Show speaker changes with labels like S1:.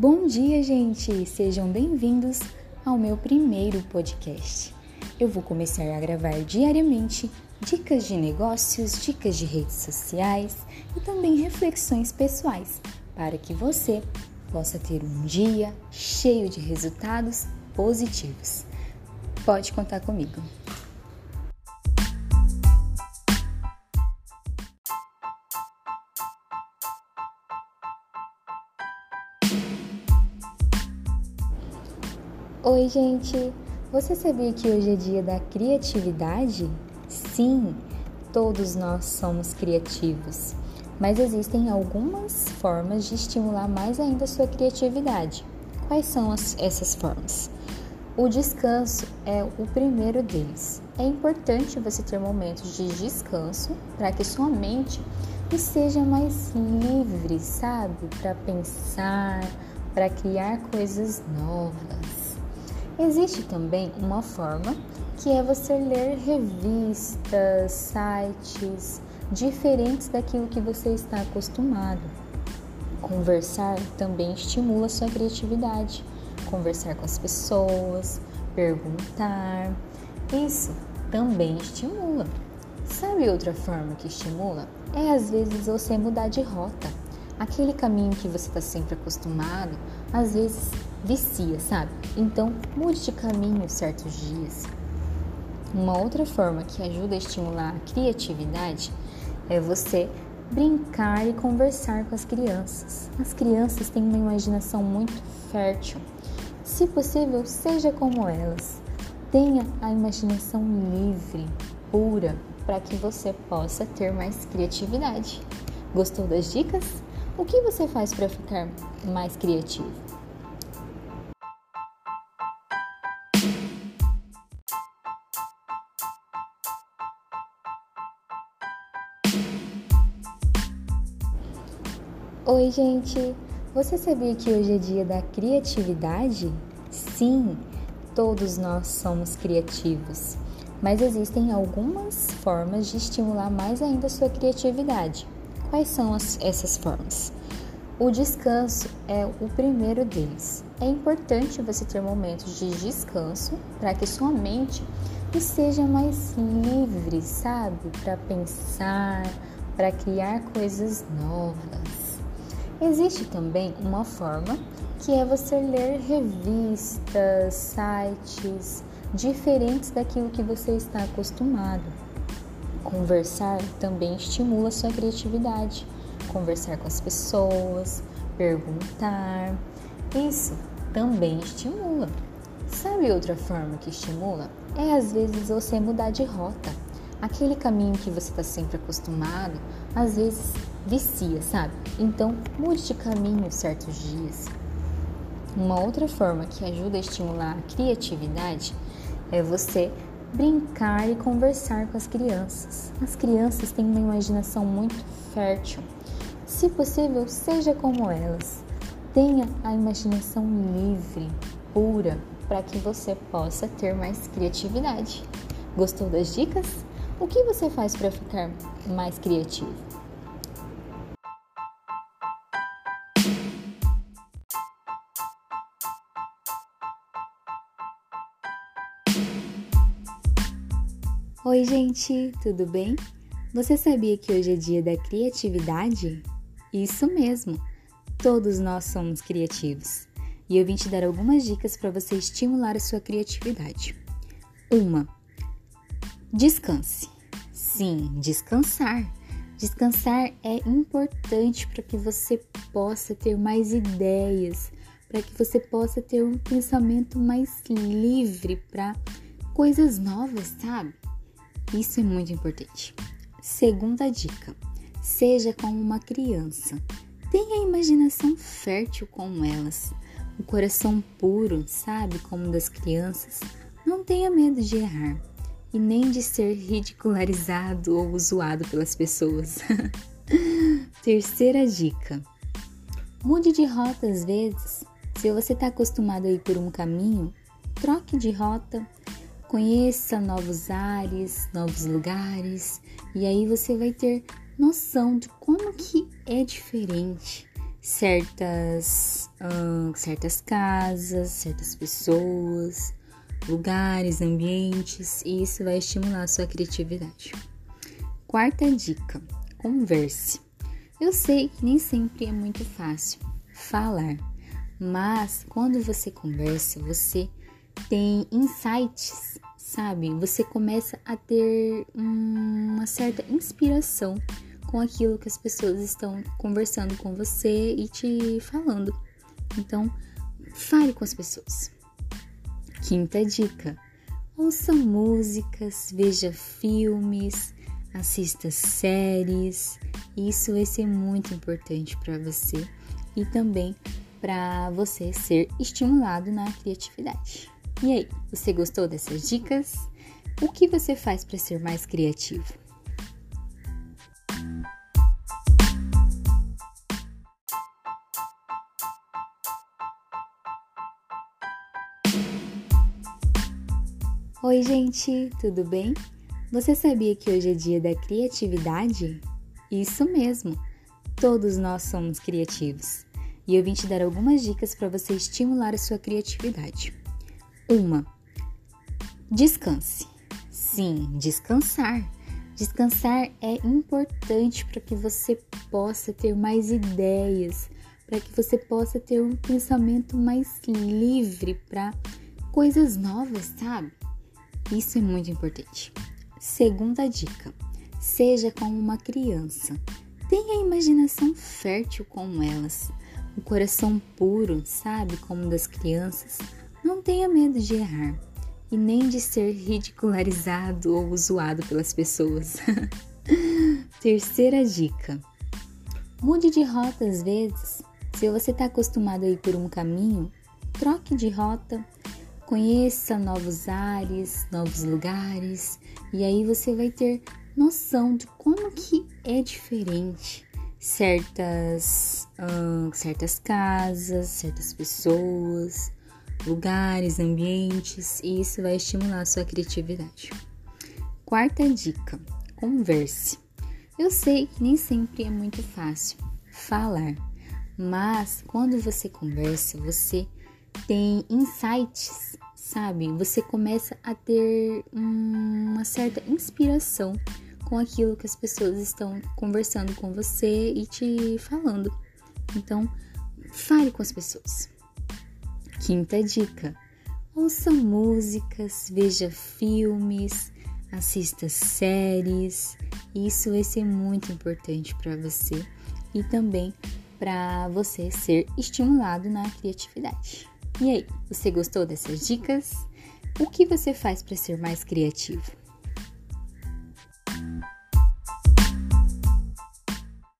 S1: Bom dia, gente! Sejam bem-vindos ao meu primeiro podcast. Eu vou começar a gravar diariamente dicas de negócios, dicas de redes sociais e também reflexões pessoais para que você possa ter um dia cheio de resultados positivos. Pode contar comigo. Oi, gente! Você sabia que hoje é dia da criatividade? Sim, todos nós somos criativos, mas existem algumas formas de estimular mais ainda a sua criatividade. Quais são as, essas formas? O descanso é o primeiro deles. É importante você ter momentos de descanso para que sua mente seja mais livre, sabe? Para pensar, para criar coisas novas. Existe também uma forma que é você ler revistas, sites diferentes daquilo que você está acostumado. Conversar também estimula sua criatividade. Conversar com as pessoas, perguntar, isso também estimula. Sabe outra forma que estimula? É às vezes você mudar de rota. Aquele caminho que você está sempre acostumado, às vezes vicia, sabe? Então, mude de caminho certos dias. Uma outra forma que ajuda a estimular a criatividade é você brincar e conversar com as crianças. As crianças têm uma imaginação muito fértil. Se possível, seja como elas. Tenha a imaginação livre, pura, para que você possa ter mais criatividade. Gostou das dicas? O que você faz para ficar mais criativo? Oi, gente! Você sabia que hoje é dia da criatividade? Sim, todos nós somos criativos, mas existem algumas formas de estimular mais ainda a sua criatividade. Quais são as, essas formas? O descanso é o primeiro deles. É importante você ter momentos de descanso para que sua mente seja mais livre, sabe? Para pensar, para criar coisas novas. Existe também uma forma que é você ler revistas, sites diferentes daquilo que você está acostumado. Conversar também estimula a sua criatividade. Conversar com as pessoas, perguntar, isso também estimula. Sabe outra forma que estimula? É às vezes você mudar de rota. Aquele caminho que você está sempre acostumado, às vezes vicia, sabe? Então, mude de caminho certos dias. Uma outra forma que ajuda a estimular a criatividade é você brincar e conversar com as crianças. As crianças têm uma imaginação muito fértil. Se possível, seja como elas. Tenha a imaginação livre, pura, para que você possa ter mais criatividade. Gostou das dicas? O que você faz para ficar mais criativo? Oi, gente, tudo bem? Você sabia que hoje é dia da criatividade? Isso mesmo, todos nós somos criativos. E eu vim te dar algumas dicas para você estimular a sua criatividade. Uma, descanse. Sim, descansar. Descansar é importante para que você possa ter mais ideias, para que você possa ter um pensamento mais livre para coisas novas, sabe? Isso é muito importante. Segunda dica: seja como uma criança. Tenha a imaginação fértil como elas, o coração puro, sabe, como das crianças. Não tenha medo de errar e nem de ser ridicularizado ou zoado pelas pessoas. Terceira dica: mude de rota às vezes. Se você está acostumado a ir por um caminho, troque de rota Conheça novos ares, novos lugares, e aí você vai ter noção de como que é diferente. certas, hum, certas casas, certas pessoas, lugares, ambientes, e isso vai estimular a sua criatividade. Quarta dica: converse. Eu sei que nem sempre é muito fácil falar, mas quando você conversa, você tem insights, sabe? Você começa a ter uma certa inspiração com aquilo que as pessoas estão conversando com você e te falando. Então, fale com as pessoas. Quinta dica: ouça músicas, veja filmes, assista séries. Isso vai ser muito importante para você e também para você ser estimulado na criatividade. E aí, você gostou dessas dicas? O que você faz para ser mais criativo? Oi, gente, tudo bem? Você sabia que hoje é dia da criatividade? Isso mesmo, todos nós somos criativos. E eu vim te dar algumas dicas para você estimular a sua criatividade. Uma, descanse. Sim, descansar. Descansar é importante para que você possa ter mais ideias, para que você possa ter um pensamento mais livre para coisas novas, sabe? Isso é muito importante. Segunda dica: seja como uma criança. Tenha a imaginação fértil como elas, o coração puro, sabe, como das crianças. Não tenha medo de errar e nem de ser ridicularizado ou zoado pelas pessoas. Terceira dica: mude de rota às vezes. Se você está acostumado a ir por um caminho, troque de rota, conheça novos ares, novos lugares, e aí você vai ter noção de como que é diferente certas, hum, certas casas, certas pessoas, lugares, ambientes, e isso vai estimular a sua criatividade. Quarta dica: converse. Eu sei que nem sempre é muito fácil falar, mas quando você conversa, você tem insights, sabe? Você começa a ter uma certa inspiração com aquilo que as pessoas estão conversando com você e te falando. Então, fale com as pessoas. Quinta dica: ouça músicas, veja filmes, assista séries. Isso vai ser muito importante para você e também para você ser estimulado na criatividade. E aí, você gostou dessas dicas? O que você faz para ser mais criativo?